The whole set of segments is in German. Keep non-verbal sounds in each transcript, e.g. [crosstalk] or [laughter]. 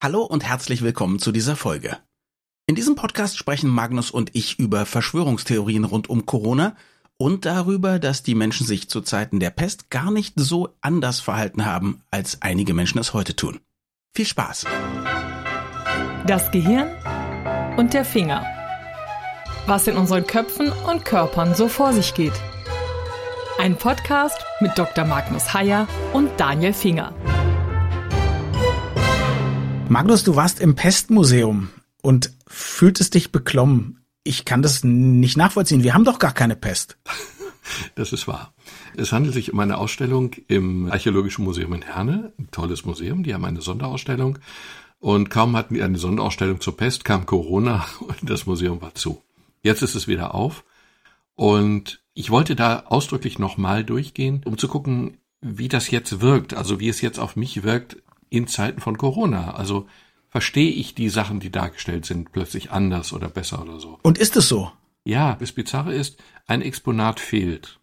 Hallo und herzlich willkommen zu dieser Folge. In diesem Podcast sprechen Magnus und ich über Verschwörungstheorien rund um Corona und darüber, dass die Menschen sich zu Zeiten der Pest gar nicht so anders verhalten haben, als einige Menschen es heute tun. Viel Spaß! Das Gehirn und der Finger. Was in unseren Köpfen und Körpern so vor sich geht. Ein Podcast mit Dr. Magnus Heyer und Daniel Finger. Magnus, du warst im Pestmuseum und fühltest dich beklommen. Ich kann das nicht nachvollziehen. Wir haben doch gar keine Pest. [laughs] Das ist wahr. Es handelt sich um eine Ausstellung im Archäologischen Museum in Herne, ein tolles Museum, die haben eine Sonderausstellung. Und kaum hatten wir eine Sonderausstellung zur Pest, kam Corona [laughs] und das Museum war zu. Jetzt ist es wieder auf. Und ich wollte da ausdrücklich nochmal durchgehen, um zu gucken, wie das jetzt wirkt, also wie es jetzt auf mich wirkt in Zeiten von Corona. Also verstehe ich die Sachen, die dargestellt sind, plötzlich anders oder besser oder so. Und ist es so? Ja, das Bizarre ist, ein Exponat fehlt.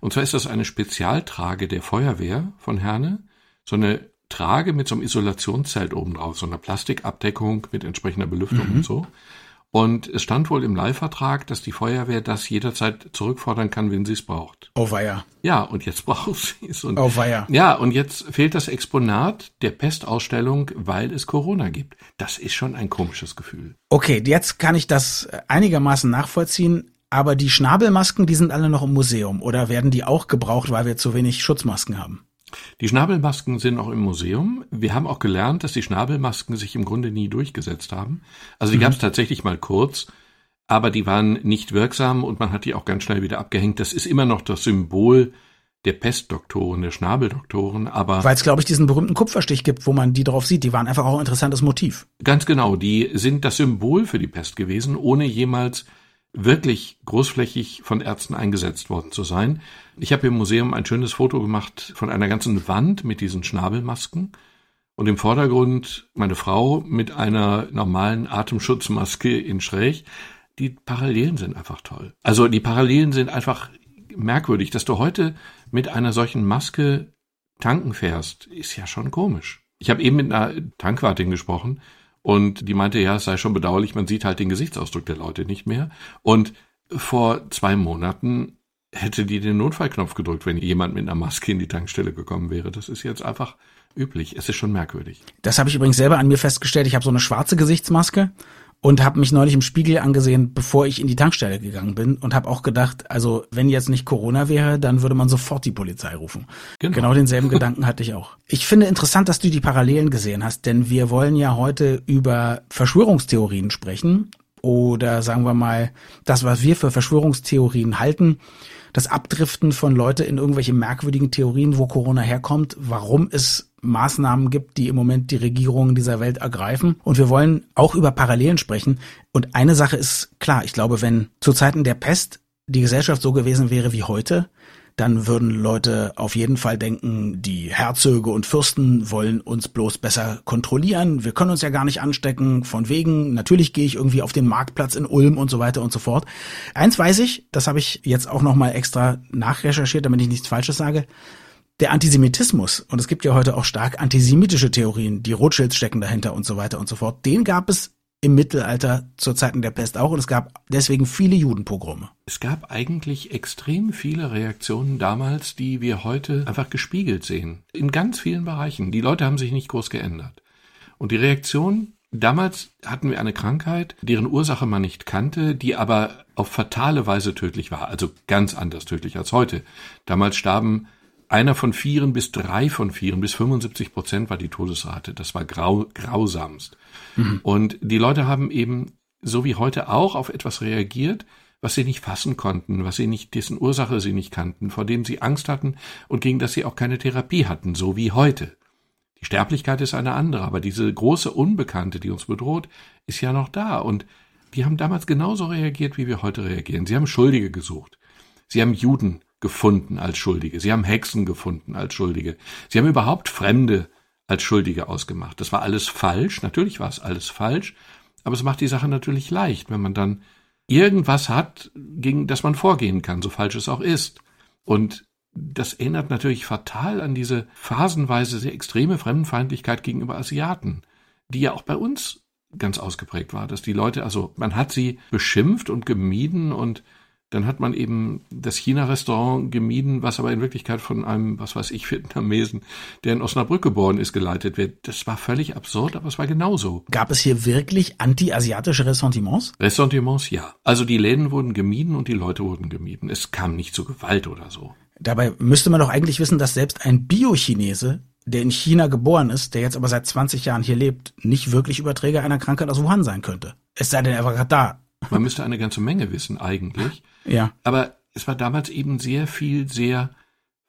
Und zwar ist das eine Spezialtrage der Feuerwehr von Herne, so eine Trage mit so einem Isolationszelt oben drauf, so einer Plastikabdeckung mit entsprechender Belüftung mhm. und so. Und es stand wohl im Leihvertrag, dass die Feuerwehr das jederzeit zurückfordern kann, wenn sie es braucht. Oh weia. Ja, und jetzt [laughs] braucht sie es. Und, oh weia. Ja, und jetzt fehlt das Exponat der Pestausstellung, weil es Corona gibt. Das ist schon ein komisches Gefühl. Okay, jetzt kann ich das einigermaßen nachvollziehen. Aber die Schnabelmasken, die sind alle noch im Museum oder werden die auch gebraucht, weil wir zu wenig Schutzmasken haben? Die Schnabelmasken sind auch im Museum. Wir haben auch gelernt, dass die Schnabelmasken sich im Grunde nie durchgesetzt haben. Also die mhm. gab es tatsächlich mal kurz, aber die waren nicht wirksam und man hat die auch ganz schnell wieder abgehängt. Das ist immer noch das Symbol der Pestdoktoren, der Schnabeldoktoren, aber. Weil es, glaube ich, diesen berühmten Kupferstich gibt, wo man die drauf sieht. Die waren einfach auch ein interessantes Motiv. Ganz genau. Die sind das Symbol für die Pest gewesen, ohne jemals wirklich großflächig von Ärzten eingesetzt worden zu sein. Ich habe im Museum ein schönes Foto gemacht von einer ganzen Wand mit diesen Schnabelmasken und im Vordergrund meine Frau mit einer normalen Atemschutzmaske in Schräg. Die Parallelen sind einfach toll. Also die Parallelen sind einfach merkwürdig, dass du heute mit einer solchen Maske tanken fährst, ist ja schon komisch. Ich habe eben mit einer Tankwartin gesprochen und die meinte, ja, es sei schon bedauerlich, man sieht halt den Gesichtsausdruck der Leute nicht mehr. Und vor zwei Monaten hätte die den Notfallknopf gedrückt, wenn jemand mit einer Maske in die Tankstelle gekommen wäre. Das ist jetzt einfach üblich. Es ist schon merkwürdig. Das habe ich übrigens selber an mir festgestellt. Ich habe so eine schwarze Gesichtsmaske und habe mich neulich im Spiegel angesehen, bevor ich in die Tankstelle gegangen bin und habe auch gedacht, also wenn jetzt nicht Corona wäre, dann würde man sofort die Polizei rufen. Genau, genau denselben Gedanken hatte ich auch. Ich finde interessant, dass du die Parallelen gesehen hast, denn wir wollen ja heute über Verschwörungstheorien sprechen oder sagen wir mal das, was wir für Verschwörungstheorien halten das Abdriften von Leute in irgendwelche merkwürdigen Theorien, wo Corona herkommt, warum es Maßnahmen gibt, die im Moment die Regierungen dieser Welt ergreifen. Und wir wollen auch über Parallelen sprechen. Und eine Sache ist klar, ich glaube, wenn zu Zeiten der Pest die Gesellschaft so gewesen wäre wie heute, dann würden Leute auf jeden Fall denken, die Herzöge und Fürsten wollen uns bloß besser kontrollieren. Wir können uns ja gar nicht anstecken. Von wegen, natürlich gehe ich irgendwie auf den Marktplatz in Ulm und so weiter und so fort. Eins weiß ich, das habe ich jetzt auch nochmal extra nachrecherchiert, damit ich nichts Falsches sage. Der Antisemitismus, und es gibt ja heute auch stark antisemitische Theorien, die Rothschilds stecken dahinter und so weiter und so fort, den gab es im Mittelalter zur Zeiten der Pest auch und es gab deswegen viele Judenpogrome. Es gab eigentlich extrem viele Reaktionen damals, die wir heute einfach gespiegelt sehen. In ganz vielen Bereichen. Die Leute haben sich nicht groß geändert. Und die Reaktion Damals hatten wir eine Krankheit, deren Ursache man nicht kannte, die aber auf fatale Weise tödlich war, also ganz anders tödlich als heute. Damals starben einer von vieren bis drei von vieren bis 75 Prozent war die Todesrate. Das war grau, grausamst. Mhm. Und die Leute haben eben, so wie heute auch, auf etwas reagiert, was sie nicht fassen konnten, was sie nicht, dessen Ursache sie nicht kannten, vor dem sie Angst hatten und gegen das sie auch keine Therapie hatten, so wie heute. Die Sterblichkeit ist eine andere, aber diese große Unbekannte, die uns bedroht, ist ja noch da und die haben damals genauso reagiert, wie wir heute reagieren. Sie haben Schuldige gesucht. Sie haben Juden gefunden als Schuldige. Sie haben Hexen gefunden als Schuldige. Sie haben überhaupt Fremde als Schuldige ausgemacht. Das war alles falsch. Natürlich war es alles falsch. Aber es macht die Sache natürlich leicht, wenn man dann irgendwas hat, gegen das man vorgehen kann, so falsch es auch ist. Und das erinnert natürlich fatal an diese phasenweise sehr extreme Fremdenfeindlichkeit gegenüber Asiaten. die ja auch bei uns ganz ausgeprägt war, dass die Leute, also man hat sie beschimpft und gemieden und dann hat man eben das China-Restaurant gemieden, was aber in Wirklichkeit von einem, was weiß ich, Vietnamesen, der in Osnabrück geboren ist, geleitet wird. Das war völlig absurd, aber es war genauso. Gab es hier wirklich anti-asiatische Ressentiments? Ressentiments, ja. Also die Läden wurden gemieden und die Leute wurden gemieden. Es kam nicht zu Gewalt oder so. Dabei müsste man doch eigentlich wissen, dass selbst ein Bio-Chinese, der in China geboren ist, der jetzt aber seit 20 Jahren hier lebt, nicht wirklich Überträger einer Krankheit aus Wuhan sein könnte. Es sei denn, er war gerade da. Man müsste eine ganze Menge wissen eigentlich. Ja. Aber es war damals eben sehr viel, sehr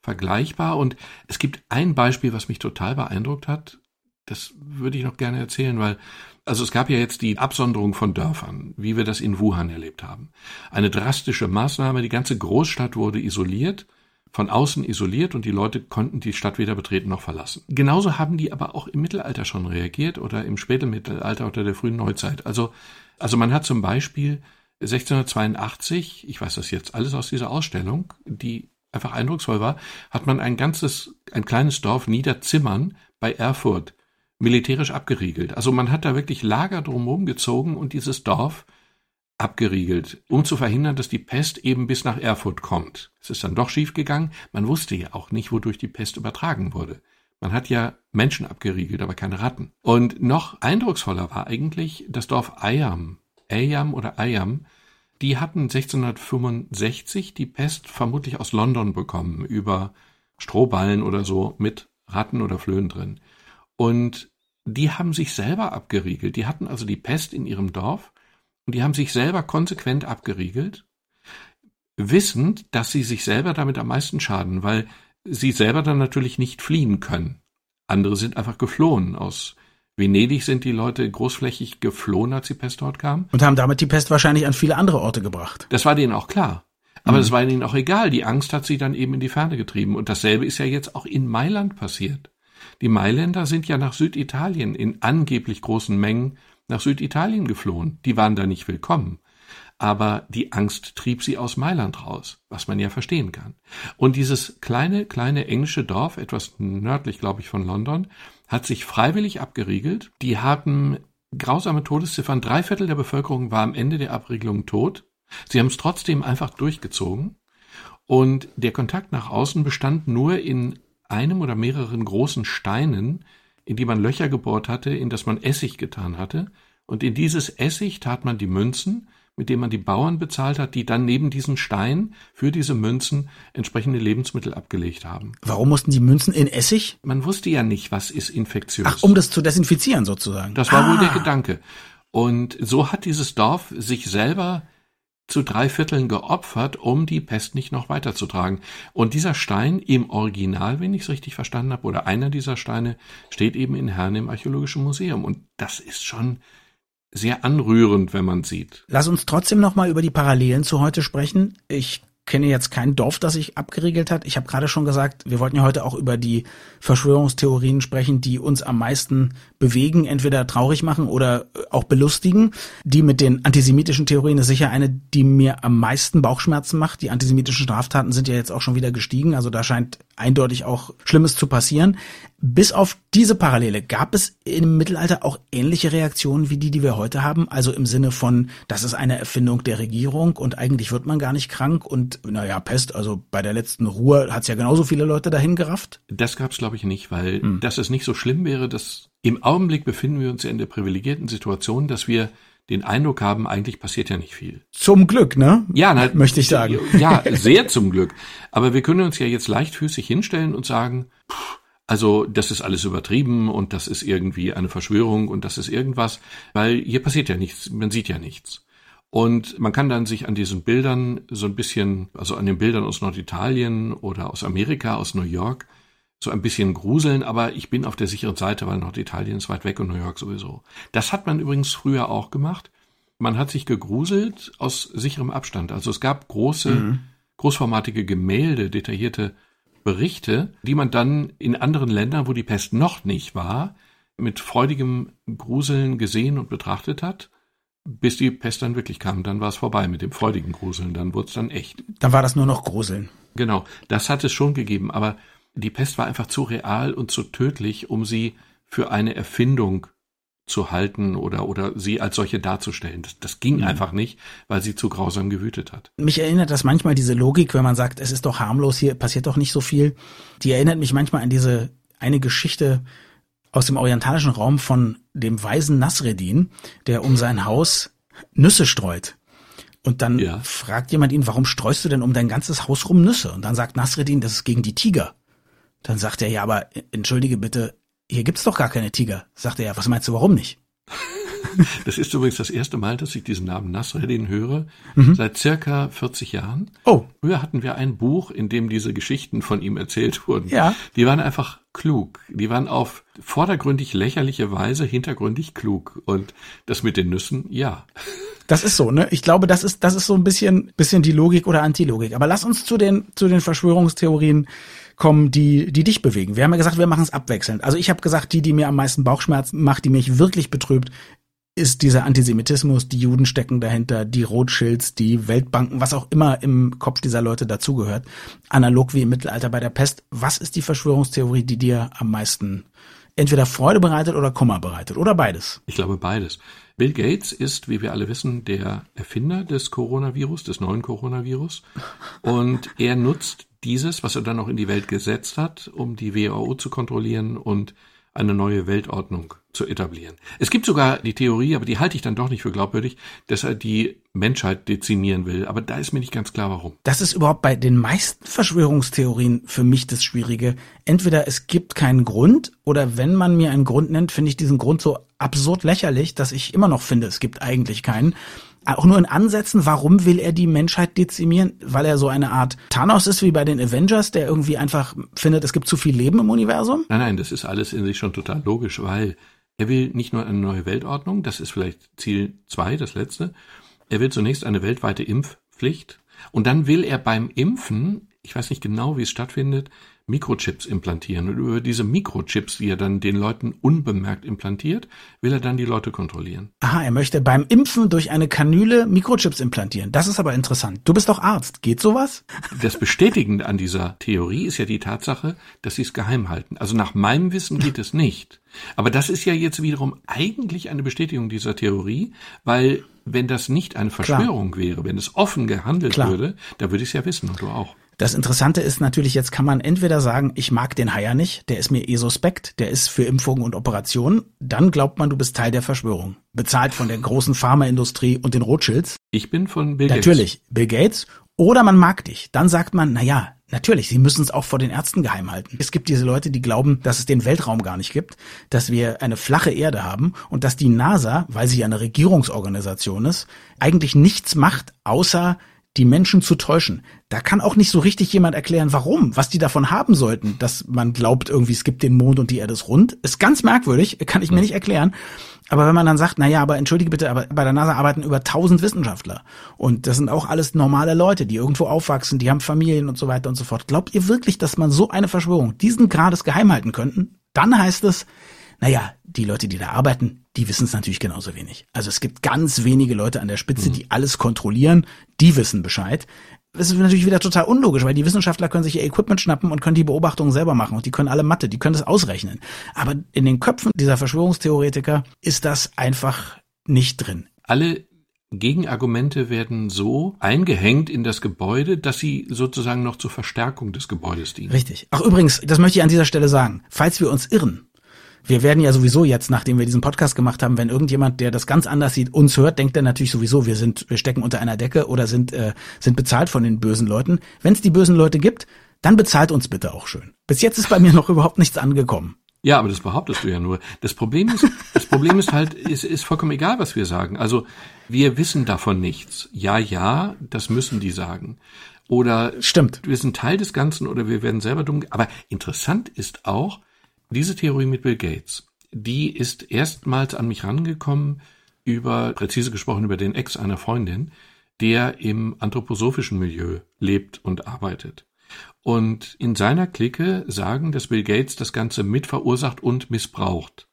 vergleichbar. Und es gibt ein Beispiel, was mich total beeindruckt hat. Das würde ich noch gerne erzählen, weil, also es gab ja jetzt die Absonderung von Dörfern, wie wir das in Wuhan erlebt haben. Eine drastische Maßnahme, die ganze Großstadt wurde isoliert, von außen isoliert und die Leute konnten die Stadt weder betreten noch verlassen. Genauso haben die aber auch im Mittelalter schon reagiert oder im späten Mittelalter oder der frühen Neuzeit. Also, also man hat zum Beispiel 1682, ich weiß das jetzt alles aus dieser Ausstellung, die einfach eindrucksvoll war, hat man ein ganzes, ein kleines Dorf Niederzimmern bei Erfurt militärisch abgeriegelt. Also man hat da wirklich Lager drumherum gezogen und dieses Dorf abgeriegelt, um zu verhindern, dass die Pest eben bis nach Erfurt kommt. Es ist dann doch schiefgegangen. Man wusste ja auch nicht, wodurch die Pest übertragen wurde. Man hat ja Menschen abgeriegelt, aber keine Ratten. Und noch eindrucksvoller war eigentlich das Dorf Ayam Ayam oder Ayam, die hatten 1665 die Pest vermutlich aus London bekommen, über Strohballen oder so mit Ratten oder Flöhen drin. Und die haben sich selber abgeriegelt. Die hatten also die Pest in ihrem Dorf und die haben sich selber konsequent abgeriegelt, wissend, dass sie sich selber damit am meisten schaden, weil sie selber dann natürlich nicht fliehen können. Andere sind einfach geflohen aus Venedig sind die Leute großflächig geflohen, als die Pest dort kam. Und haben damit die Pest wahrscheinlich an viele andere Orte gebracht. Das war denen auch klar. Aber es mhm. war ihnen auch egal. Die Angst hat sie dann eben in die Ferne getrieben. Und dasselbe ist ja jetzt auch in Mailand passiert. Die Mailänder sind ja nach Süditalien in angeblich großen Mengen nach Süditalien geflohen. Die waren da nicht willkommen. Aber die Angst trieb sie aus Mailand raus, was man ja verstehen kann. Und dieses kleine, kleine englische Dorf, etwas nördlich, glaube ich, von London, hat sich freiwillig abgeriegelt. Die hatten grausame Todesziffern. Drei Viertel der Bevölkerung war am Ende der Abriegelung tot. Sie haben es trotzdem einfach durchgezogen. Und der Kontakt nach außen bestand nur in einem oder mehreren großen Steinen, in die man Löcher gebohrt hatte, in das man Essig getan hatte. Und in dieses Essig tat man die Münzen, mit dem man die Bauern bezahlt hat, die dann neben diesen Stein für diese Münzen entsprechende Lebensmittel abgelegt haben. Warum mussten die Münzen in Essig? Man wusste ja nicht, was ist infektiös. Ach, um das zu desinfizieren sozusagen. Das war ah. wohl der ah. Gedanke. Und so hat dieses Dorf sich selber zu drei Vierteln geopfert, um die Pest nicht noch weiterzutragen. Und dieser Stein im Original, wenn ich es richtig verstanden habe, oder einer dieser Steine, steht eben in Herne im Archäologischen Museum. Und das ist schon sehr anrührend, wenn man sieht. Lass uns trotzdem noch mal über die Parallelen zu heute sprechen. Ich kenne jetzt kein Dorf, das sich abgeriegelt hat. Ich habe gerade schon gesagt, wir wollten ja heute auch über die Verschwörungstheorien sprechen, die uns am meisten bewegen, entweder traurig machen oder auch belustigen. Die mit den antisemitischen Theorien ist sicher eine, die mir am meisten Bauchschmerzen macht. Die antisemitischen Straftaten sind ja jetzt auch schon wieder gestiegen, also da scheint eindeutig auch Schlimmes zu passieren. Bis auf diese Parallele gab es im Mittelalter auch ähnliche Reaktionen wie die, die wir heute haben. Also im Sinne von, das ist eine Erfindung der Regierung und eigentlich wird man gar nicht krank und naja, Pest, also bei der letzten Ruhe hat es ja genauso viele Leute dahin gerafft. Das gab es, glaube ich, nicht, weil hm. dass es nicht so schlimm wäre, dass im Augenblick befinden wir uns ja in der privilegierten Situation, dass wir den Eindruck haben, eigentlich passiert ja nicht viel. Zum Glück, ne? Ja, na, möchte ich sagen. Ja, sehr zum Glück. Aber wir können uns ja jetzt leichtfüßig hinstellen und sagen, pff, also das ist alles übertrieben und das ist irgendwie eine Verschwörung und das ist irgendwas, weil hier passiert ja nichts, man sieht ja nichts. Und man kann dann sich an diesen Bildern so ein bisschen, also an den Bildern aus Norditalien oder aus Amerika, aus New York, so ein bisschen gruseln, aber ich bin auf der sicheren Seite, weil Norditalien ist weit weg und New York sowieso. Das hat man übrigens früher auch gemacht. Man hat sich gegruselt aus sicherem Abstand. Also es gab große, mhm. großformatige Gemälde, detaillierte Berichte, die man dann in anderen Ländern, wo die Pest noch nicht war, mit freudigem Gruseln gesehen und betrachtet hat, bis die Pest dann wirklich kam. Dann war es vorbei mit dem freudigen Gruseln, dann wurde es dann echt. Dann war das nur noch Gruseln. Genau, das hat es schon gegeben, aber die Pest war einfach zu real und zu tödlich, um sie für eine Erfindung zu halten oder, oder sie als solche darzustellen. Das, das ging mhm. einfach nicht, weil sie zu grausam gewütet hat. Mich erinnert das manchmal diese Logik, wenn man sagt, es ist doch harmlos, hier passiert doch nicht so viel. Die erinnert mich manchmal an diese eine Geschichte aus dem orientalischen Raum von dem weisen Nasreddin, der um sein Haus Nüsse streut. Und dann ja. fragt jemand ihn, warum streust du denn um dein ganzes Haus rum Nüsse? Und dann sagt Nasreddin, das ist gegen die Tiger. Dann sagt er, ja, aber entschuldige bitte, hier gibt's doch gar keine Tiger. Sagt er, ja, was meinst du, warum nicht? [laughs] Das ist übrigens das erste Mal, dass ich diesen Namen Nasreddin höre, mhm. seit circa 40 Jahren. Oh. Früher hatten wir ein Buch, in dem diese Geschichten von ihm erzählt wurden. Ja. Die waren einfach klug. Die waren auf vordergründig lächerliche Weise hintergründig klug. Und das mit den Nüssen, ja. Das ist so, ne? Ich glaube, das ist, das ist so ein bisschen, bisschen die Logik oder Antilogik. Aber lass uns zu den, zu den Verschwörungstheorien kommen, die, die dich bewegen. Wir haben ja gesagt, wir machen es abwechselnd. Also ich habe gesagt, die, die mir am meisten Bauchschmerzen macht, die mich wirklich betrübt, ist dieser Antisemitismus, die Juden stecken dahinter, die Rothschilds, die Weltbanken, was auch immer im Kopf dieser Leute dazugehört. Analog wie im Mittelalter bei der Pest. Was ist die Verschwörungstheorie, die dir am meisten entweder Freude bereitet oder Kummer bereitet oder beides? Ich glaube beides. Bill Gates ist, wie wir alle wissen, der Erfinder des Coronavirus, des neuen Coronavirus. Und er nutzt dieses, was er dann noch in die Welt gesetzt hat, um die WHO zu kontrollieren und eine neue Weltordnung zu etablieren. Es gibt sogar die Theorie, aber die halte ich dann doch nicht für glaubwürdig, dass er die Menschheit dezimieren will. Aber da ist mir nicht ganz klar, warum. Das ist überhaupt bei den meisten Verschwörungstheorien für mich das Schwierige. Entweder es gibt keinen Grund oder wenn man mir einen Grund nennt, finde ich diesen Grund so absurd lächerlich, dass ich immer noch finde, es gibt eigentlich keinen auch nur in Ansätzen, warum will er die Menschheit dezimieren? Weil er so eine Art Thanos ist wie bei den Avengers, der irgendwie einfach findet, es gibt zu viel Leben im Universum? Nein, nein, das ist alles in sich schon total logisch, weil er will nicht nur eine neue Weltordnung, das ist vielleicht Ziel zwei, das letzte. Er will zunächst eine weltweite Impfpflicht und dann will er beim Impfen, ich weiß nicht genau, wie es stattfindet, Mikrochips implantieren. Und über diese Mikrochips, die er dann den Leuten unbemerkt implantiert, will er dann die Leute kontrollieren. Aha, er möchte beim Impfen durch eine Kanüle Mikrochips implantieren. Das ist aber interessant. Du bist doch Arzt. Geht sowas? [laughs] Das Bestätigende an dieser Theorie ist ja die Tatsache, dass sie es geheim halten. Also nach meinem Wissen geht es nicht. Aber das ist ja jetzt wiederum eigentlich eine Bestätigung dieser Theorie, weil wenn das nicht eine Verschwörung Klar. wäre, wenn es offen gehandelt Klar. würde, da würde ich es ja wissen und du auch. Das Interessante ist natürlich, jetzt kann man entweder sagen, ich mag den Haier nicht, der ist mir eh suspekt, der ist für Impfungen und Operationen, dann glaubt man, du bist Teil der Verschwörung. Bezahlt von der großen Pharmaindustrie und den Rothschilds. Ich bin von Bill Gates. Natürlich, Bill Gates. Oder man mag dich. Dann sagt man, na ja, Natürlich, sie müssen es auch vor den Ärzten geheim halten. Es gibt diese Leute, die glauben, dass es den Weltraum gar nicht gibt, dass wir eine flache Erde haben und dass die NASA, weil sie eine Regierungsorganisation ist, eigentlich nichts macht, außer die Menschen zu täuschen. Da kann auch nicht so richtig jemand erklären, warum, was die davon haben sollten, dass man glaubt, irgendwie es gibt den Mond und die Erde ist rund. Ist ganz merkwürdig, kann ich mir nicht erklären. Aber wenn man dann sagt, na ja, aber entschuldige bitte, aber bei der NASA arbeiten über tausend Wissenschaftler und das sind auch alles normale Leute, die irgendwo aufwachsen, die haben Familien und so weiter und so fort. Glaubt ihr wirklich, dass man so eine Verschwörung diesen Grades geheim halten könnten? Dann heißt es, naja, die Leute, die da arbeiten, die wissen es natürlich genauso wenig. Also es gibt ganz wenige Leute an der Spitze, mhm. die alles kontrollieren, die wissen Bescheid. Das ist natürlich wieder total unlogisch, weil die Wissenschaftler können sich ihr Equipment schnappen und können die Beobachtungen selber machen und die können alle Mathe, die können das ausrechnen. Aber in den Köpfen dieser Verschwörungstheoretiker ist das einfach nicht drin. Alle Gegenargumente werden so eingehängt in das Gebäude, dass sie sozusagen noch zur Verstärkung des Gebäudes dienen. Richtig. Ach übrigens, das möchte ich an dieser Stelle sagen. Falls wir uns irren, wir werden ja sowieso jetzt, nachdem wir diesen Podcast gemacht haben, wenn irgendjemand, der das ganz anders sieht, uns hört, denkt er natürlich sowieso, wir sind, wir stecken unter einer Decke oder sind, äh, sind bezahlt von den bösen Leuten. Wenn es die bösen Leute gibt, dann bezahlt uns bitte auch schön. Bis jetzt ist bei mir noch überhaupt nichts angekommen. Ja, aber das behauptest du ja nur. Das Problem ist, das Problem ist halt, es ist vollkommen egal, was wir sagen. Also wir wissen davon nichts. Ja, ja, das müssen die sagen. Oder stimmt. Wir sind Teil des Ganzen oder wir werden selber dumm. Aber interessant ist auch, diese Theorie mit Bill Gates, die ist erstmals an mich rangekommen über, präzise gesprochen, über den Ex einer Freundin, der im anthroposophischen Milieu lebt und arbeitet. Und in seiner Clique sagen, dass Bill Gates das Ganze mitverursacht und missbraucht.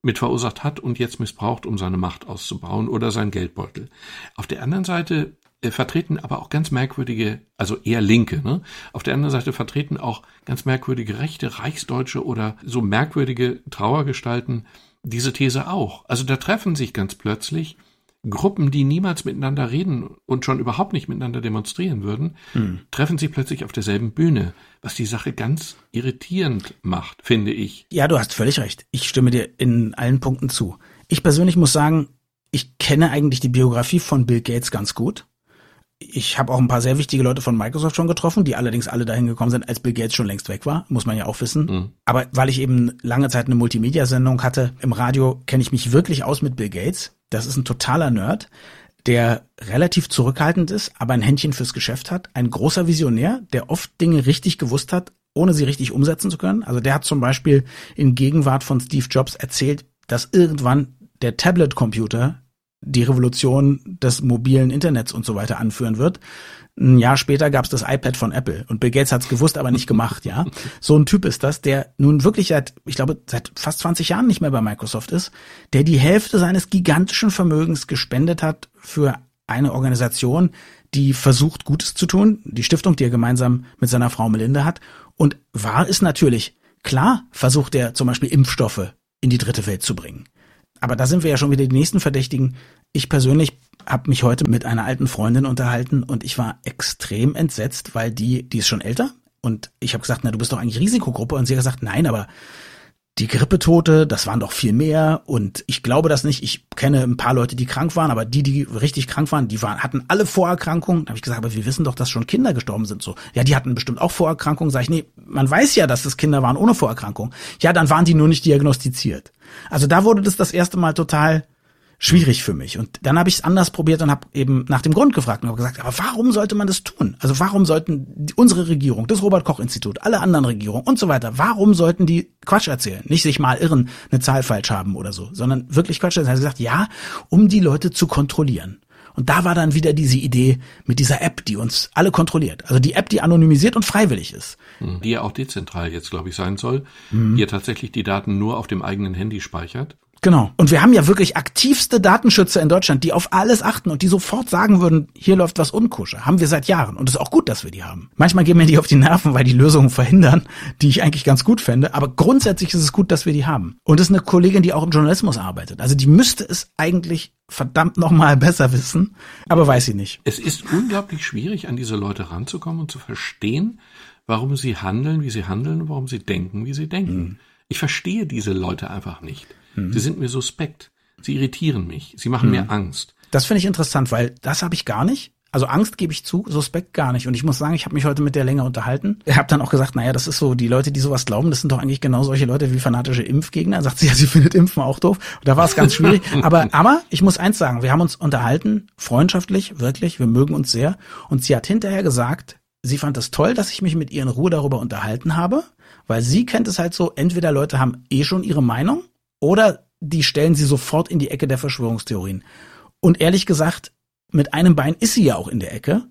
Mitverursacht hat und jetzt missbraucht, um seine Macht auszubauen oder sein Geldbeutel. Auf der anderen Seite vertreten aber auch ganz merkwürdige, also eher Linke. Ne? Auf der anderen Seite vertreten auch ganz merkwürdige Rechte, Reichsdeutsche oder so merkwürdige Trauergestalten, diese These auch. Also da treffen sich ganz plötzlich Gruppen, die niemals miteinander reden und schon überhaupt nicht miteinander demonstrieren würden, hm. treffen sich plötzlich auf derselben Bühne, was die Sache ganz irritierend macht, finde ich. Ja, du hast völlig recht. Ich stimme dir in allen Punkten zu. Ich persönlich muss sagen, ich kenne eigentlich die Biografie von Bill Gates ganz gut ich habe auch ein paar sehr wichtige Leute von Microsoft schon getroffen, die allerdings alle dahin gekommen sind, als Bill Gates schon längst weg war, muss man ja auch wissen. Mhm. Aber weil ich eben lange Zeit eine Multimedia-Sendung hatte im Radio, kenne ich mich wirklich aus mit Bill Gates. Das ist ein totaler Nerd, der relativ zurückhaltend ist, aber ein Händchen fürs Geschäft hat. Ein großer Visionär, der oft Dinge richtig gewusst hat, ohne sie richtig umsetzen zu können. Also der hat zum Beispiel in Gegenwart von Steve Jobs erzählt, dass irgendwann der Tablet-Computer die Revolution des mobilen Internets und so weiter anführen wird. Ein Jahr später gab es das iPad von Apple und Bill Gates hat es gewusst, aber nicht gemacht, ja. So ein Typ ist das, der nun wirklich seit, ich glaube, seit fast 20 Jahren nicht mehr bei Microsoft ist, der die Hälfte seines gigantischen Vermögens gespendet hat für eine Organisation, die versucht, Gutes zu tun, die Stiftung, die er gemeinsam mit seiner Frau Melinda hat. Und wahr ist natürlich, klar versucht er zum Beispiel Impfstoffe in die dritte Welt zu bringen. Aber da sind wir ja schon wieder die nächsten Verdächtigen. Ich persönlich habe mich heute mit einer alten Freundin unterhalten und ich war extrem entsetzt, weil die, die ist schon älter und ich habe gesagt, na du bist doch eigentlich Risikogruppe und sie hat gesagt, nein, aber die Grippetote, das waren doch viel mehr und ich glaube das nicht. Ich kenne ein paar Leute, die krank waren, aber die, die richtig krank waren, die waren, hatten alle Vorerkrankungen. Da habe ich gesagt, aber wir wissen doch, dass schon Kinder gestorben sind. So, ja, die hatten bestimmt auch Vorerkrankungen. Sag ich, nee, man weiß ja, dass das Kinder waren ohne Vorerkrankung. Ja, dann waren die nur nicht diagnostiziert. Also da wurde das das erste Mal total schwierig für mich. Und dann habe ich es anders probiert und habe eben nach dem Grund gefragt und habe gesagt, aber warum sollte man das tun? Also warum sollten die, unsere Regierung, das Robert Koch Institut, alle anderen Regierungen und so weiter, warum sollten die Quatsch erzählen? Nicht sich mal irren, eine Zahl falsch haben oder so, sondern wirklich Quatsch erzählen. Er hat gesagt, ja, um die Leute zu kontrollieren. Und da war dann wieder diese Idee mit dieser App, die uns alle kontrolliert. Also die App, die anonymisiert und freiwillig ist. Hm, die ja auch dezentral jetzt, glaube ich, sein soll. Mhm. Die ja tatsächlich die Daten nur auf dem eigenen Handy speichert. Genau. Und wir haben ja wirklich aktivste Datenschützer in Deutschland, die auf alles achten und die sofort sagen würden, hier läuft was unkoscher. Haben wir seit Jahren. Und es ist auch gut, dass wir die haben. Manchmal gehen mir die auf die Nerven, weil die Lösungen verhindern, die ich eigentlich ganz gut fände. Aber grundsätzlich ist es gut, dass wir die haben. Und es ist eine Kollegin, die auch im Journalismus arbeitet. Also die müsste es eigentlich verdammt nochmal besser wissen, aber weiß sie nicht. Es ist unglaublich schwierig, an diese Leute ranzukommen und zu verstehen, warum sie handeln, wie sie handeln, warum sie denken, wie sie denken. Mhm. Ich verstehe diese Leute einfach nicht. Mhm. Sie sind mir suspekt. Sie irritieren mich. Sie machen mhm. mir Angst. Das finde ich interessant, weil das habe ich gar nicht. Also Angst gebe ich zu, Suspekt gar nicht. Und ich muss sagen, ich habe mich heute mit der länger unterhalten. Ich habe dann auch gesagt, naja, das ist so, die Leute, die sowas glauben, das sind doch eigentlich genau solche Leute wie fanatische Impfgegner. Sagt sie ja, sie findet Impfen auch doof. Und da war es ganz schwierig. [laughs] aber, aber ich muss eins sagen, wir haben uns unterhalten, freundschaftlich, wirklich, wir mögen uns sehr. Und sie hat hinterher gesagt, sie fand es toll, dass ich mich mit ihr in Ruhe darüber unterhalten habe, weil sie kennt es halt so, entweder Leute haben eh schon ihre Meinung oder die stellen sie sofort in die Ecke der Verschwörungstheorien. Und ehrlich gesagt, mit einem Bein ist sie ja auch in der Ecke,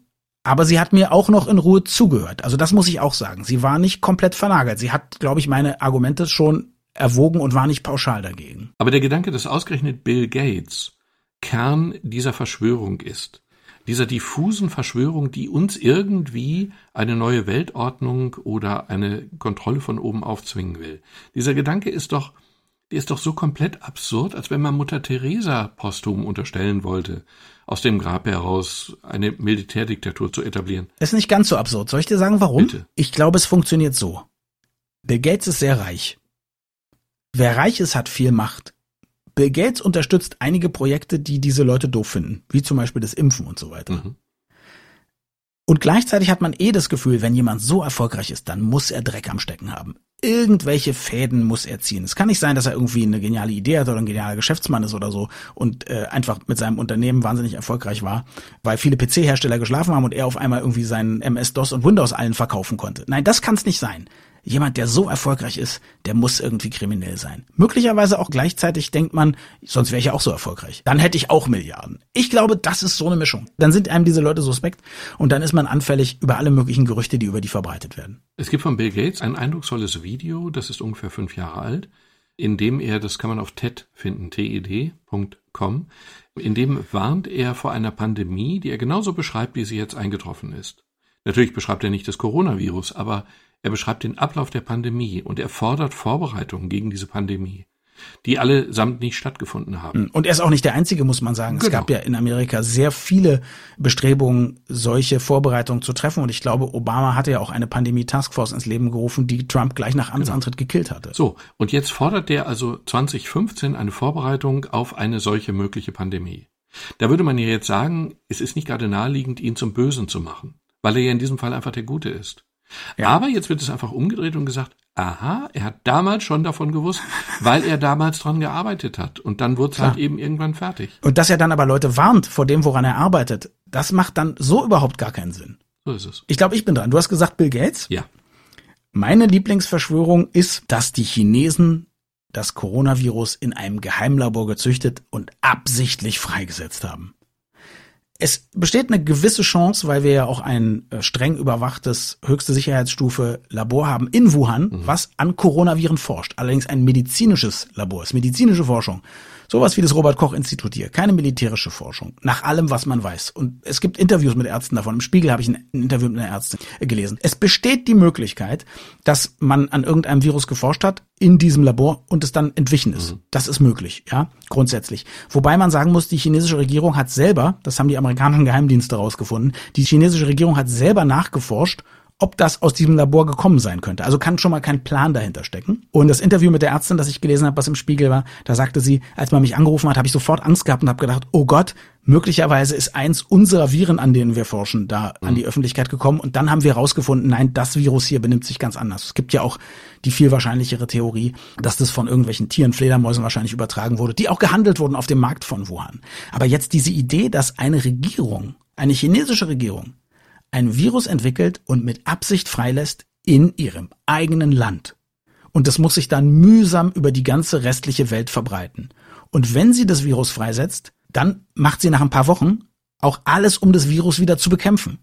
aber sie hat mir auch noch in Ruhe zugehört. Also das muss ich auch sagen. Sie war nicht komplett vernagelt. Sie hat, glaube ich, meine Argumente schon erwogen und war nicht pauschal dagegen. Aber der Gedanke, dass ausgerechnet Bill Gates Kern dieser Verschwörung ist, dieser diffusen Verschwörung, die uns irgendwie eine neue Weltordnung oder eine Kontrolle von oben aufzwingen will. Dieser Gedanke ist doch die ist doch so komplett absurd, als wenn man Mutter Teresa posthum unterstellen wollte, aus dem Grab heraus eine Militärdiktatur zu etablieren. Ist nicht ganz so absurd. Soll ich dir sagen, warum? Bitte. Ich glaube, es funktioniert so. Bill Gates ist sehr reich. Wer reich ist, hat viel Macht. Bill Gates unterstützt einige Projekte, die diese Leute doof finden, wie zum Beispiel das Impfen und so weiter. Mhm. Und gleichzeitig hat man eh das Gefühl, wenn jemand so erfolgreich ist, dann muss er Dreck am Stecken haben irgendwelche Fäden muss er ziehen. Es kann nicht sein, dass er irgendwie eine geniale Idee hat oder ein genialer Geschäftsmann ist oder so und äh, einfach mit seinem Unternehmen wahnsinnig erfolgreich war, weil viele PC-Hersteller geschlafen haben und er auf einmal irgendwie seinen MS-DOS und Windows allen verkaufen konnte. Nein, das kann es nicht sein jemand, der so erfolgreich ist, der muss irgendwie kriminell sein. Möglicherweise auch gleichzeitig denkt man, sonst wäre ich ja auch so erfolgreich. Dann hätte ich auch Milliarden. Ich glaube, das ist so eine Mischung. Dann sind einem diese Leute suspekt und dann ist man anfällig über alle möglichen Gerüchte, die über die verbreitet werden. Es gibt von Bill Gates ein eindrucksvolles Video, das ist ungefähr fünf Jahre alt, in dem er, das kann man auf TED finden, TED.com, in dem warnt er vor einer Pandemie, die er genauso beschreibt, wie sie jetzt eingetroffen ist. Natürlich beschreibt er nicht das Coronavirus, aber er beschreibt den Ablauf der Pandemie und er fordert Vorbereitungen gegen diese Pandemie. die allesamt nicht stattgefunden haben. Und er ist auch nicht der Einzige, muss man sagen. Genau. Es gab ja in Amerika sehr viele Bestrebungen, solche Vorbereitungen zu treffen. Und ich glaube, Obama hatte ja auch eine Pandemie-Taskforce ins Leben gerufen, die Trump gleich nach Amtsantritt genau. gekillt hatte. So, und jetzt fordert der also 2015 eine Vorbereitung auf eine solche mögliche Pandemie. Da würde man ja jetzt sagen, es ist nicht gerade naheliegend, ihn zum Bösen zu machen, weil er ja in diesem Fall einfach der Gute ist. Ja. Aber jetzt wird es einfach umgedreht und gesagt, aha, er hat damals schon davon gewusst, weil er damals dran gearbeitet hat. Und dann wurde es halt eben irgendwann fertig. Und dass er dann aber Leute warnt vor dem, woran er arbeitet, das macht dann so überhaupt gar keinen Sinn. So ist es. Ich glaube, ich bin dran. Du hast gesagt Bill Gates? Ja. Meine Lieblingsverschwörung ist, dass die Chinesen das Coronavirus in einem Geheimlabor gezüchtet und absichtlich freigesetzt haben. Es besteht eine gewisse Chance, weil wir ja auch ein äh, streng überwachtes höchste Sicherheitsstufe Labor haben in Wuhan, mhm. was an Coronaviren forscht. Allerdings ein medizinisches Labor, ist medizinische Forschung. Sowas wie das Robert-Koch-Institut hier. Keine militärische Forschung. Nach allem, was man weiß. Und es gibt Interviews mit Ärzten davon. Im Spiegel habe ich ein Interview mit einer Ärztin gelesen. Es besteht die Möglichkeit, dass man an irgendeinem Virus geforscht hat in diesem Labor und es dann entwichen ist. Mhm. Das ist möglich, ja, grundsätzlich. Wobei man sagen muss, die chinesische Regierung hat selber, das haben die amerikanischen Geheimdienste rausgefunden, die chinesische Regierung hat selber nachgeforscht ob das aus diesem Labor gekommen sein könnte. Also kann schon mal kein Plan dahinter stecken. Und das Interview mit der Ärztin, das ich gelesen habe, was im Spiegel war, da sagte sie, als man mich angerufen hat, habe ich sofort Angst gehabt und habe gedacht, oh Gott, möglicherweise ist eins unserer Viren, an denen wir forschen, da mhm. an die Öffentlichkeit gekommen. Und dann haben wir herausgefunden, nein, das Virus hier benimmt sich ganz anders. Es gibt ja auch die viel wahrscheinlichere Theorie, dass das von irgendwelchen Tieren, Fledermäusen wahrscheinlich übertragen wurde, die auch gehandelt wurden auf dem Markt von Wuhan. Aber jetzt diese Idee, dass eine Regierung, eine chinesische Regierung, ein Virus entwickelt und mit Absicht freilässt in ihrem eigenen Land. Und das muss sich dann mühsam über die ganze restliche Welt verbreiten. Und wenn sie das Virus freisetzt, dann macht sie nach ein paar Wochen auch alles, um das Virus wieder zu bekämpfen.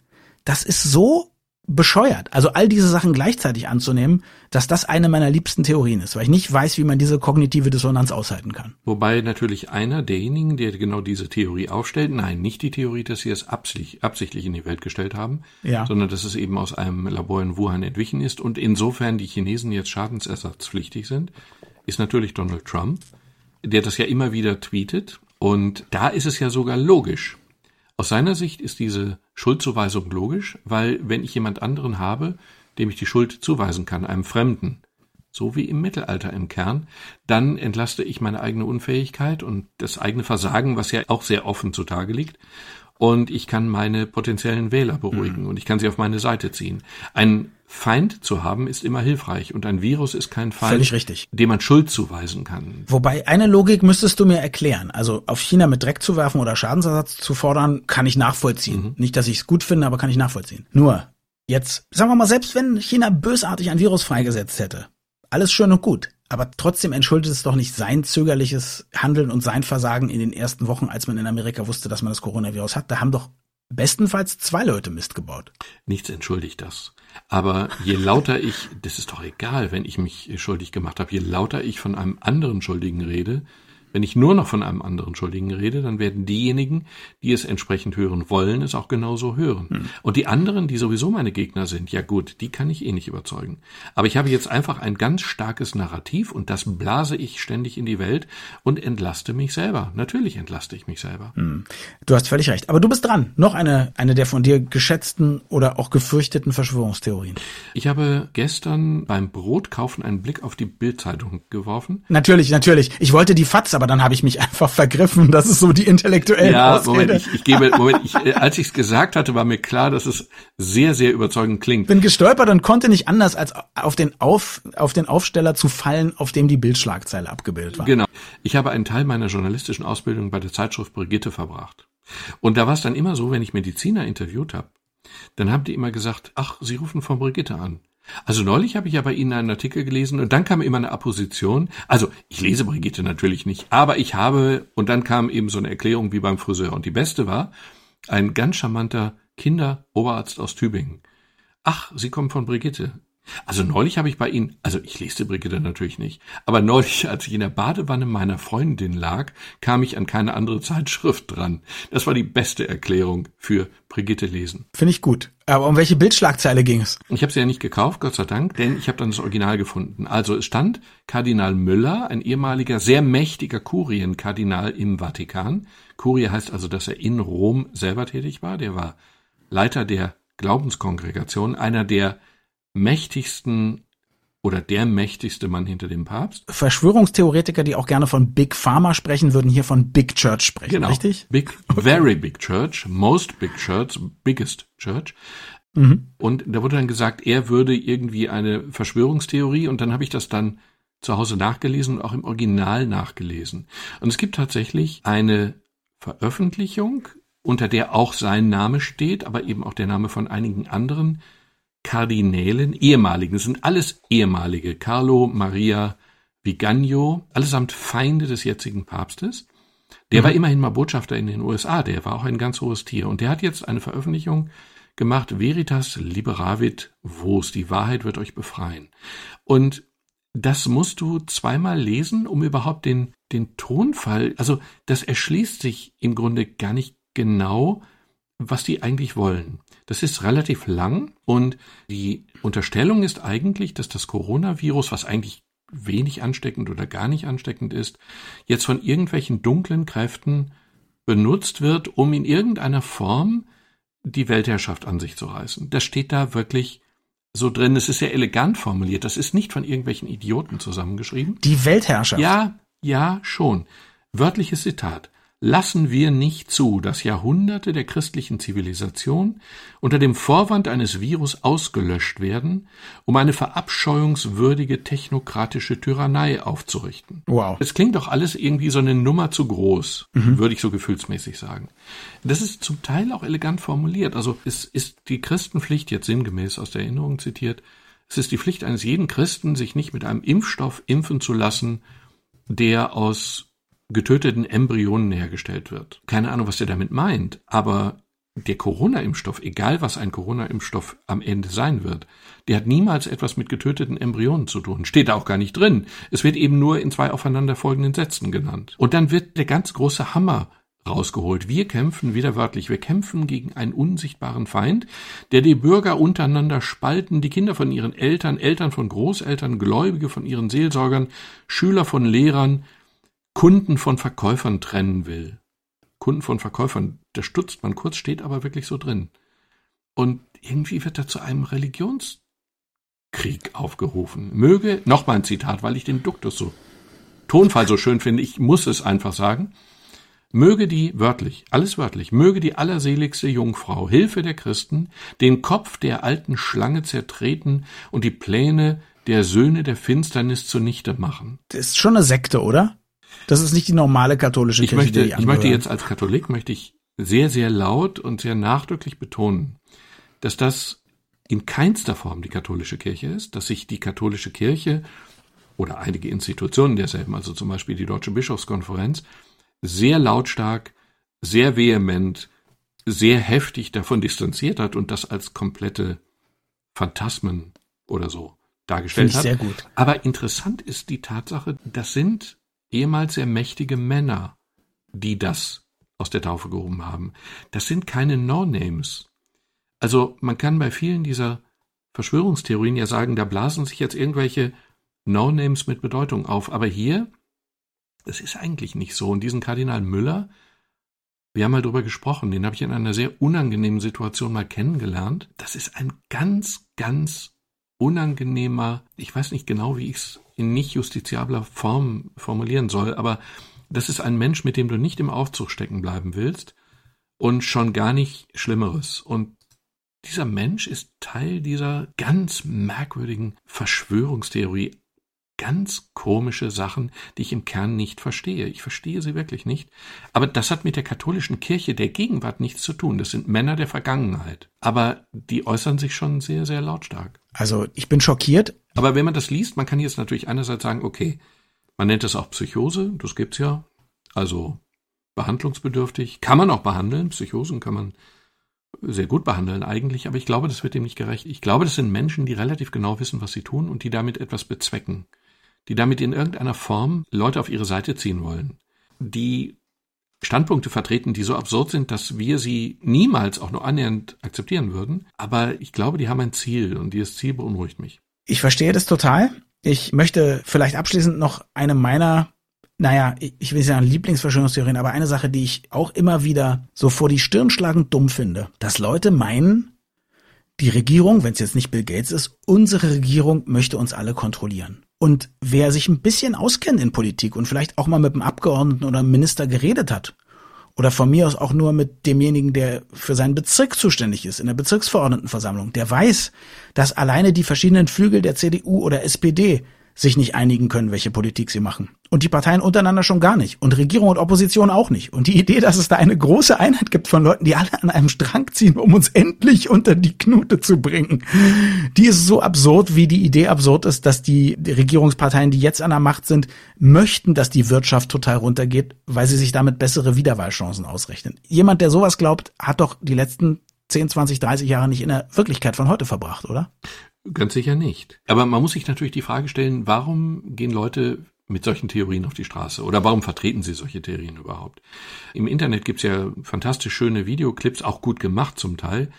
Das ist so bescheuert. Also all diese Sachen gleichzeitig anzunehmen, dass das eine meiner liebsten Theorien ist, weil ich nicht weiß, wie man diese kognitive Dissonanz aushalten kann. Wobei natürlich einer derjenigen, der genau diese Theorie aufstellt, nein, nicht die Theorie, dass sie es absichtlich, absichtlich in die Welt gestellt haben, ja. sondern dass es eben aus einem Labor in Wuhan entwichen ist und insofern die Chinesen jetzt schadensersatzpflichtig sind, ist natürlich Donald Trump, der das ja immer wieder tweetet und da ist es ja sogar logisch, aus seiner Sicht ist diese Schuldzuweisung logisch, weil wenn ich jemand anderen habe, dem ich die Schuld zuweisen kann, einem Fremden, so wie im Mittelalter im Kern, dann entlaste ich meine eigene Unfähigkeit und das eigene Versagen, was ja auch sehr offen zutage liegt, und ich kann meine potenziellen Wähler beruhigen mhm. und ich kann sie auf meine Seite ziehen. Ein Feind zu haben ist immer hilfreich und ein Virus ist kein Feind, Völlig richtig. dem man Schuld zuweisen kann. Wobei eine Logik müsstest du mir erklären. Also auf China mit Dreck zu werfen oder Schadensersatz zu fordern, kann ich nachvollziehen. Mhm. Nicht, dass ich es gut finde, aber kann ich nachvollziehen. Nur jetzt, sagen wir mal, selbst wenn China bösartig ein Virus freigesetzt hätte, alles schön und gut. Aber trotzdem entschuldet es doch nicht sein zögerliches Handeln und sein Versagen in den ersten Wochen, als man in Amerika wusste, dass man das Coronavirus hat. Da haben doch bestenfalls zwei Leute Mist gebaut. Nichts entschuldigt das. Aber je lauter ich, das ist doch egal, wenn ich mich schuldig gemacht habe, je lauter ich von einem anderen Schuldigen rede, wenn ich nur noch von einem anderen Schuldigen rede, dann werden diejenigen, die es entsprechend hören wollen, es auch genauso hören. Hm. Und die anderen, die sowieso meine Gegner sind, ja gut, die kann ich eh nicht überzeugen. Aber ich habe jetzt einfach ein ganz starkes Narrativ und das blase ich ständig in die Welt und entlaste mich selber. Natürlich entlaste ich mich selber. Hm. Du hast völlig recht. Aber du bist dran. Noch eine, eine der von dir geschätzten oder auch gefürchteten Verschwörungstheorien. Ich habe gestern beim Brotkaufen einen Blick auf die Bildzeitung geworfen. Natürlich, natürlich. Ich wollte die Fatz, aber aber dann habe ich mich [laughs] einfach vergriffen. Das ist so die intellektuelle Ja, Ausrede. Moment, ich, ich gebe, Moment, ich, äh, als ich es gesagt hatte, war mir klar, dass es sehr, sehr überzeugend klingt. Bin gestolpert und konnte nicht anders, als auf den, auf, auf den Aufsteller zu fallen, auf dem die Bildschlagzeile abgebildet war. Genau. Ich habe einen Teil meiner journalistischen Ausbildung bei der Zeitschrift Brigitte verbracht. Und da war es dann immer so, wenn ich Mediziner interviewt habe, dann haben die immer gesagt, ach, Sie rufen von Brigitte an. Also neulich habe ich ja bei Ihnen einen Artikel gelesen und dann kam immer eine Apposition. Also ich lese Brigitte natürlich nicht, aber ich habe, und dann kam eben so eine Erklärung wie beim Friseur. Und die beste war, ein ganz charmanter Kinderoberarzt aus Tübingen. Ach, Sie kommen von Brigitte. Also neulich habe ich bei Ihnen, also ich lese die Brigitte natürlich nicht, aber neulich, als ich in der Badewanne meiner Freundin lag, kam ich an keine andere Zeitschrift dran. Das war die beste Erklärung für Brigitte lesen. Finde ich gut. Aber um welche Bildschlagzeile ging es? Ich habe sie ja nicht gekauft, Gott sei Dank, denn ich habe dann das Original gefunden. Also es stand Kardinal Müller, ein ehemaliger sehr mächtiger Kurienkardinal im Vatikan. Kurie heißt also, dass er in Rom selber tätig war. Der war Leiter der Glaubenskongregation, einer der mächtigsten oder der mächtigste Mann hinter dem Papst. Verschwörungstheoretiker, die auch gerne von Big Pharma sprechen, würden hier von Big Church sprechen, genau. richtig? Big, [laughs] very big church, most big church, biggest church. Mhm. Und da wurde dann gesagt, er würde irgendwie eine Verschwörungstheorie und dann habe ich das dann zu Hause nachgelesen und auch im Original nachgelesen. Und es gibt tatsächlich eine Veröffentlichung, unter der auch sein Name steht, aber eben auch der Name von einigen anderen Kardinälen, ehemaligen, das sind alles ehemalige, Carlo Maria Vigano, allesamt Feinde des jetzigen Papstes. Der Mhm. war immerhin mal Botschafter in den USA, der war auch ein ganz hohes Tier. Und der hat jetzt eine Veröffentlichung gemacht, Veritas Liberavit Vos, die Wahrheit wird euch befreien. Und das musst du zweimal lesen, um überhaupt den, den Tonfall, also das erschließt sich im Grunde gar nicht genau, was die eigentlich wollen. Das ist relativ lang und die Unterstellung ist eigentlich, dass das Coronavirus, was eigentlich wenig ansteckend oder gar nicht ansteckend ist, jetzt von irgendwelchen dunklen Kräften benutzt wird, um in irgendeiner Form die Weltherrschaft an sich zu reißen. Das steht da wirklich so drin. Es ist sehr elegant formuliert. Das ist nicht von irgendwelchen Idioten zusammengeschrieben. Die Weltherrschaft. Ja, ja, schon. Wörtliches Zitat. Lassen wir nicht zu, dass Jahrhunderte der christlichen Zivilisation unter dem Vorwand eines Virus ausgelöscht werden, um eine verabscheuungswürdige technokratische Tyrannei aufzurichten. Wow. Es klingt doch alles irgendwie so eine Nummer zu groß, würde ich so gefühlsmäßig sagen. Das ist zum Teil auch elegant formuliert. Also es ist die Christenpflicht, jetzt sinngemäß aus der Erinnerung zitiert, es ist die Pflicht eines jeden Christen, sich nicht mit einem Impfstoff impfen zu lassen, der aus getöteten Embryonen hergestellt wird. Keine Ahnung, was er damit meint, aber der Corona-Impfstoff, egal was ein Corona-Impfstoff am Ende sein wird, der hat niemals etwas mit getöteten Embryonen zu tun. Steht da auch gar nicht drin. Es wird eben nur in zwei aufeinanderfolgenden Sätzen genannt. Und dann wird der ganz große Hammer rausgeholt. Wir kämpfen, wieder wörtlich, wir kämpfen gegen einen unsichtbaren Feind, der die Bürger untereinander spalten, die Kinder von ihren Eltern, Eltern von Großeltern, Gläubige von ihren Seelsorgern, Schüler von Lehrern, Kunden von Verkäufern trennen will. Kunden von Verkäufern, da stutzt man kurz, steht aber wirklich so drin. Und irgendwie wird da zu einem Religionskrieg aufgerufen. Möge, nochmal ein Zitat, weil ich den Duktus so, Tonfall so schön finde, ich muss es einfach sagen. Möge die, wörtlich, alles wörtlich, möge die allerseligste Jungfrau, Hilfe der Christen, den Kopf der alten Schlange zertreten und die Pläne der Söhne der Finsternis zunichte machen. Das ist schon eine Sekte, oder? Das ist nicht die normale katholische Ich Kirche, möchte, die ich möchte angehören. jetzt als Katholik möchte ich sehr, sehr laut und sehr nachdrücklich betonen, dass das in keinster Form die katholische Kirche ist, dass sich die katholische Kirche oder einige Institutionen derselben, also zum Beispiel die Deutsche Bischofskonferenz, sehr lautstark, sehr vehement, sehr heftig davon distanziert hat und das als komplette Phantasmen oder so dargestellt Finde ich hat. sehr gut. Aber interessant ist die Tatsache, das sind ehemals sehr mächtige Männer, die das aus der Taufe gehoben haben. Das sind keine No-Names. Also man kann bei vielen dieser Verschwörungstheorien ja sagen, da blasen sich jetzt irgendwelche No-Names mit Bedeutung auf. Aber hier, das ist eigentlich nicht so. Und diesen Kardinal Müller, wir haben mal drüber gesprochen, den habe ich in einer sehr unangenehmen Situation mal kennengelernt. Das ist ein ganz, ganz unangenehmer, ich weiß nicht genau, wie ich es in nicht justiziabler Form formulieren soll, aber das ist ein Mensch, mit dem du nicht im Aufzug stecken bleiben willst und schon gar nicht Schlimmeres. Und dieser Mensch ist Teil dieser ganz merkwürdigen Verschwörungstheorie. Ganz komische Sachen, die ich im Kern nicht verstehe. Ich verstehe sie wirklich nicht. Aber das hat mit der katholischen Kirche der Gegenwart nichts zu tun. Das sind Männer der Vergangenheit. Aber die äußern sich schon sehr, sehr lautstark. Also ich bin schockiert. Aber wenn man das liest, man kann jetzt natürlich einerseits sagen, okay, man nennt das auch Psychose, das gibt's ja. Also behandlungsbedürftig. Kann man auch behandeln. Psychosen kann man sehr gut behandeln eigentlich, aber ich glaube, das wird dem nicht gerecht. Ich glaube, das sind Menschen, die relativ genau wissen, was sie tun und die damit etwas bezwecken, die damit in irgendeiner Form Leute auf ihre Seite ziehen wollen, die Standpunkte vertreten, die so absurd sind, dass wir sie niemals auch nur annähernd akzeptieren würden. Aber ich glaube, die haben ein Ziel und dieses Ziel beunruhigt mich. Ich verstehe das total. Ich möchte vielleicht abschließend noch eine meiner naja, ich will sagen Lieblingsverschwörungstheorien, aber eine Sache, die ich auch immer wieder so vor die Stirn schlagend dumm finde, dass Leute meinen, die Regierung, wenn es jetzt nicht Bill Gates ist, unsere Regierung möchte uns alle kontrollieren. Und wer sich ein bisschen auskennt in Politik und vielleicht auch mal mit einem Abgeordneten oder einem Minister geredet hat, oder von mir aus auch nur mit demjenigen, der für seinen Bezirk zuständig ist, in der Bezirksverordnetenversammlung, der weiß, dass alleine die verschiedenen Flügel der CDU oder SPD sich nicht einigen können, welche Politik sie machen. Und die Parteien untereinander schon gar nicht. Und Regierung und Opposition auch nicht. Und die Idee, dass es da eine große Einheit gibt von Leuten, die alle an einem Strang ziehen, um uns endlich unter die Knute zu bringen, die ist so absurd, wie die Idee absurd ist, dass die Regierungsparteien, die jetzt an der Macht sind, möchten, dass die Wirtschaft total runtergeht, weil sie sich damit bessere Wiederwahlchancen ausrechnen. Jemand, der sowas glaubt, hat doch die letzten 10, 20, 30 Jahre nicht in der Wirklichkeit von heute verbracht, oder? Ganz sicher nicht. Aber man muss sich natürlich die Frage stellen, warum gehen Leute mit solchen Theorien auf die Straße? Oder warum vertreten sie solche Theorien überhaupt? Im Internet gibt's ja fantastisch schöne Videoclips, auch gut gemacht zum Teil,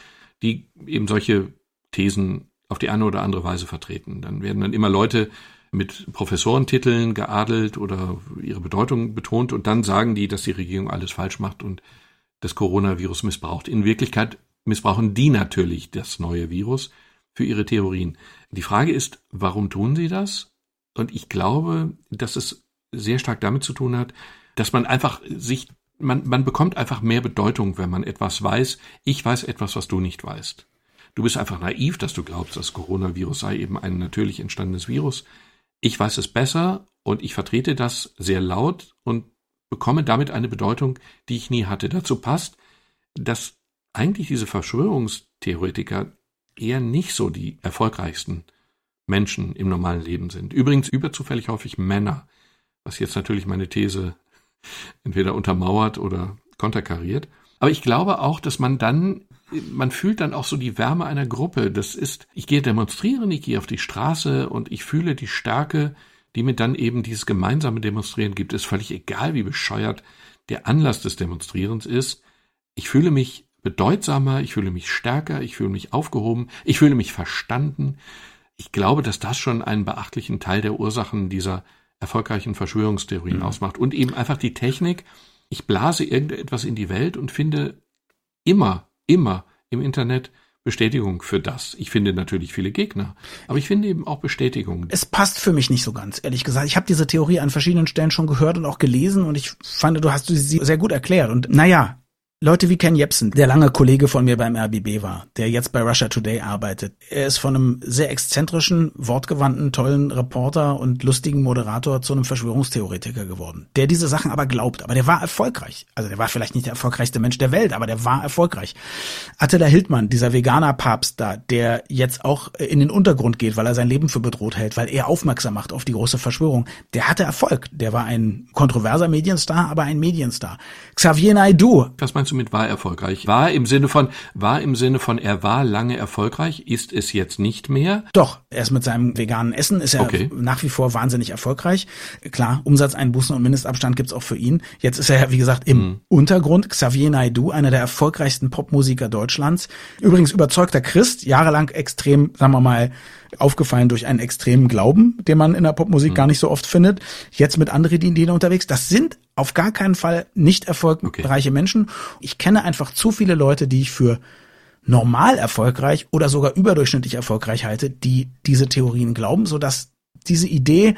die eben solche Thesen auf die eine oder andere Weise vertreten. Dann werden dann immer Leute mit Professorentiteln geadelt oder ihre Bedeutung betont und dann sagen die, dass die Regierung alles falsch macht und das Coronavirus missbraucht. In Wirklichkeit missbrauchen die natürlich das neue Virus für ihre Theorien. Die Frage ist, warum tun sie das? Und ich glaube, dass es sehr stark damit zu tun hat, dass man einfach sich, man, man bekommt einfach mehr Bedeutung, wenn man etwas weiß. Ich weiß etwas, was du nicht weißt. Du bist einfach naiv, dass du glaubst, das Coronavirus sei eben ein natürlich entstandenes Virus. Ich weiß es besser und ich vertrete das sehr laut und bekomme damit eine Bedeutung, die ich nie hatte. Dazu passt, dass eigentlich diese Verschwörungstheoretiker eher nicht so die erfolgreichsten Menschen im normalen Leben sind. Übrigens überzufällig häufig Männer, was jetzt natürlich meine These entweder untermauert oder konterkariert. Aber ich glaube auch, dass man dann, man fühlt dann auch so die Wärme einer Gruppe. Das ist, ich gehe demonstrieren, ich gehe auf die Straße und ich fühle die Stärke, die mir dann eben dieses gemeinsame Demonstrieren gibt. Es ist völlig egal, wie bescheuert der Anlass des Demonstrierens ist. Ich fühle mich bedeutsamer, ich fühle mich stärker, ich fühle mich aufgehoben, ich fühle mich verstanden. Ich glaube, dass das schon einen beachtlichen Teil der Ursachen dieser erfolgreichen Verschwörungstheorien mhm. ausmacht. Und eben einfach die Technik, ich blase irgendetwas in die Welt und finde immer, immer im Internet Bestätigung für das. Ich finde natürlich viele Gegner, aber ich finde eben auch Bestätigung. Es passt für mich nicht so ganz, ehrlich gesagt. Ich habe diese Theorie an verschiedenen Stellen schon gehört und auch gelesen und ich fand, du hast sie sehr gut erklärt. Und naja, Leute wie Ken Jebsen, der lange Kollege von mir beim RBB war, der jetzt bei Russia Today arbeitet. Er ist von einem sehr exzentrischen, wortgewandten, tollen Reporter und lustigen Moderator zu einem Verschwörungstheoretiker geworden, der diese Sachen aber glaubt. Aber der war erfolgreich. Also der war vielleicht nicht der erfolgreichste Mensch der Welt, aber der war erfolgreich. Attila Hildmann, dieser Veganer-Papst da, der jetzt auch in den Untergrund geht, weil er sein Leben für bedroht hält, weil er aufmerksam macht auf die große Verschwörung, der hatte Erfolg. Der war ein kontroverser Medienstar, aber ein Medienstar. Xavier Naidoo. Was meinst du mit war erfolgreich? War im Sinne von, war im Sinne von, er war lange erfolgreich, ist es jetzt nicht mehr? Doch, er ist mit seinem veganen Essen, ist er okay. nach wie vor wahnsinnig erfolgreich. Klar, Umsatzeinbußen und Mindestabstand gibt's auch für ihn. Jetzt ist er wie gesagt, im mhm. Untergrund. Xavier Naidoo, einer der erfolgreichsten Popmusiker Deutschlands. Übrigens überzeugter Christ, jahrelang extrem, sagen wir mal, aufgefallen durch einen extremen Glauben, den man in der Popmusik mhm. gar nicht so oft findet. Jetzt mit anderen Ideen unterwegs. Das sind auf gar keinen Fall nicht erfolgreiche okay. Menschen. Ich kenne einfach zu viele Leute, die ich für normal erfolgreich oder sogar überdurchschnittlich erfolgreich halte, die diese Theorien glauben, so dass diese Idee,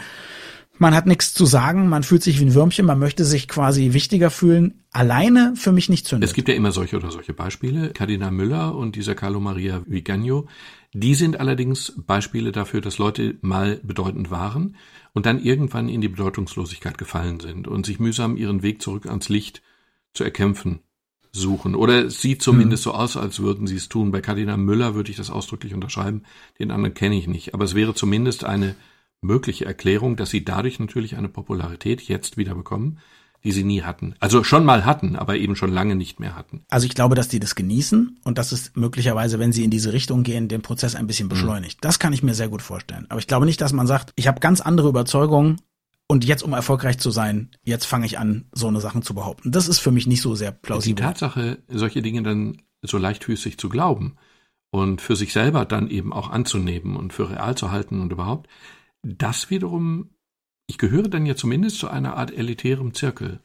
man hat nichts zu sagen, man fühlt sich wie ein Würmchen, man möchte sich quasi wichtiger fühlen, alleine für mich nicht zündet. Es gibt ja immer solche oder solche Beispiele. Kardinal Müller und dieser Carlo Maria Vigano, die sind allerdings Beispiele dafür, dass Leute mal bedeutend waren und dann irgendwann in die Bedeutungslosigkeit gefallen sind und sich mühsam ihren Weg zurück ans Licht zu erkämpfen suchen. Oder es sieht zumindest hm. so aus, als würden sie es tun. Bei Kardinal Müller würde ich das ausdrücklich unterschreiben, den anderen kenne ich nicht. Aber es wäre zumindest eine mögliche Erklärung, dass sie dadurch natürlich eine Popularität jetzt wieder bekommen, die sie nie hatten. Also schon mal hatten, aber eben schon lange nicht mehr hatten. Also ich glaube, dass die das genießen und dass es möglicherweise, wenn sie in diese Richtung gehen, den Prozess ein bisschen beschleunigt. Mhm. Das kann ich mir sehr gut vorstellen. Aber ich glaube nicht, dass man sagt, ich habe ganz andere Überzeugungen und jetzt, um erfolgreich zu sein, jetzt fange ich an, so eine Sachen zu behaupten. Das ist für mich nicht so sehr plausibel. Die Tatsache, solche Dinge dann so leichtfüßig zu glauben und für sich selber dann eben auch anzunehmen und für real zu halten und überhaupt, das wiederum, ich gehöre dann ja zumindest zu einer Art elitärem Zirkel,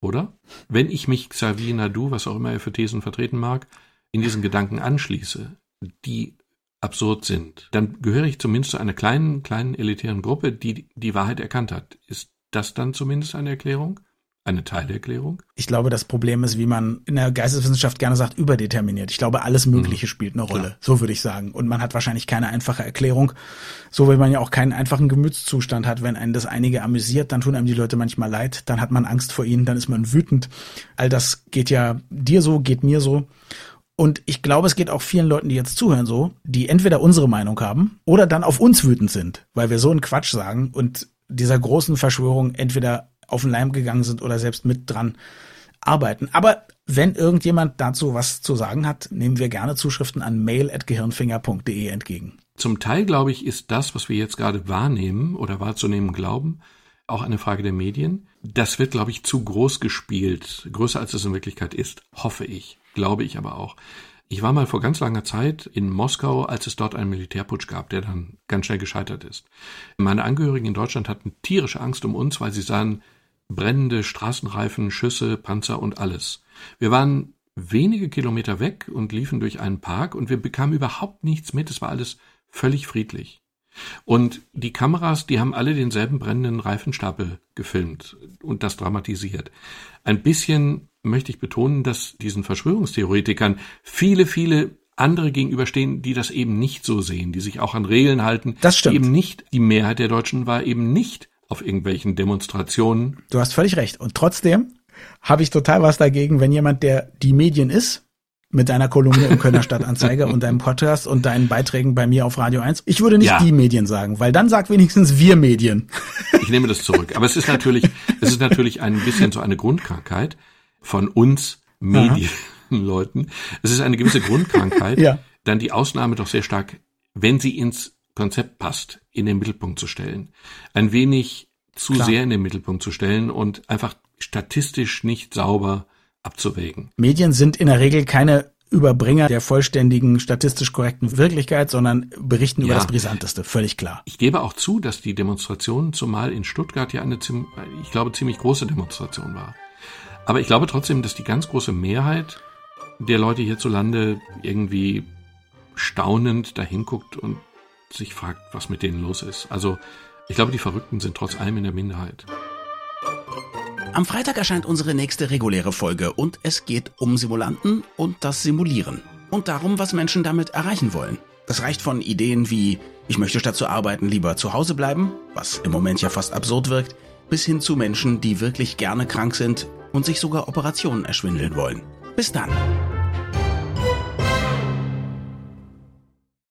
oder? Wenn ich mich Xavier Nadu, was auch immer er für Thesen vertreten mag, in diesen Gedanken anschließe, die absurd sind, dann gehöre ich zumindest zu einer kleinen, kleinen elitären Gruppe, die die Wahrheit erkannt hat. Ist das dann zumindest eine Erklärung? Eine Teilerklärung? Ich glaube, das Problem ist, wie man in der Geisteswissenschaft gerne sagt, überdeterminiert. Ich glaube, alles Mögliche mhm. spielt eine Rolle. Klar. So würde ich sagen. Und man hat wahrscheinlich keine einfache Erklärung. So wie man ja auch keinen einfachen Gemütszustand hat. Wenn einen das einige amüsiert, dann tun einem die Leute manchmal leid. Dann hat man Angst vor ihnen, dann ist man wütend. All das geht ja dir so, geht mir so. Und ich glaube, es geht auch vielen Leuten, die jetzt zuhören, so, die entweder unsere Meinung haben oder dann auf uns wütend sind, weil wir so einen Quatsch sagen und dieser großen Verschwörung entweder auf den Leim gegangen sind oder selbst mit dran arbeiten. Aber wenn irgendjemand dazu was zu sagen hat, nehmen wir gerne Zuschriften an mail.gehirnfinger.de entgegen. Zum Teil, glaube ich, ist das, was wir jetzt gerade wahrnehmen oder wahrzunehmen glauben, auch eine Frage der Medien. Das wird, glaube ich, zu groß gespielt, größer als es in Wirklichkeit ist, hoffe ich, glaube ich aber auch. Ich war mal vor ganz langer Zeit in Moskau, als es dort einen Militärputsch gab, der dann ganz schnell gescheitert ist. Meine Angehörigen in Deutschland hatten tierische Angst um uns, weil sie sahen brennende Straßenreifen, Schüsse, Panzer und alles. Wir waren wenige Kilometer weg und liefen durch einen Park und wir bekamen überhaupt nichts mit. Es war alles völlig friedlich. Und die Kameras, die haben alle denselben brennenden Reifenstapel gefilmt und das dramatisiert. Ein bisschen möchte ich betonen, dass diesen Verschwörungstheoretikern viele, viele andere gegenüberstehen, die das eben nicht so sehen, die sich auch an Regeln halten. Das stimmt. Eben nicht, die Mehrheit der Deutschen war eben nicht auf irgendwelchen Demonstrationen. Du hast völlig recht. Und trotzdem habe ich total was dagegen, wenn jemand, der die Medien ist, mit deiner Kolumne im Kölner Stadtanzeiger [laughs] und deinem Podcast und deinen Beiträgen bei mir auf Radio 1. Ich würde nicht ja. die Medien sagen, weil dann sagt wenigstens wir Medien. [laughs] Ich nehme das zurück. Aber es ist natürlich, es ist natürlich ein bisschen so eine Grundkrankheit von uns Medienleuten. Es ist eine gewisse Grundkrankheit, ja. dann die Ausnahme doch sehr stark, wenn sie ins Konzept passt, in den Mittelpunkt zu stellen. Ein wenig zu Klar. sehr in den Mittelpunkt zu stellen und einfach statistisch nicht sauber abzuwägen. Medien sind in der Regel keine Überbringer der vollständigen, statistisch korrekten Wirklichkeit, sondern berichten ja. über das Brisanteste, völlig klar. Ich gebe auch zu, dass die Demonstration, zumal in Stuttgart ja eine, ich glaube, ziemlich große Demonstration war. Aber ich glaube trotzdem, dass die ganz große Mehrheit der Leute hierzulande irgendwie staunend dahin guckt und sich fragt, was mit denen los ist. Also ich glaube, die Verrückten sind trotz allem in der Minderheit. Am Freitag erscheint unsere nächste reguläre Folge und es geht um Simulanten und das Simulieren. Und darum, was Menschen damit erreichen wollen. Das reicht von Ideen wie, ich möchte statt zu arbeiten lieber zu Hause bleiben, was im Moment ja fast absurd wirkt, bis hin zu Menschen, die wirklich gerne krank sind und sich sogar Operationen erschwindeln wollen. Bis dann.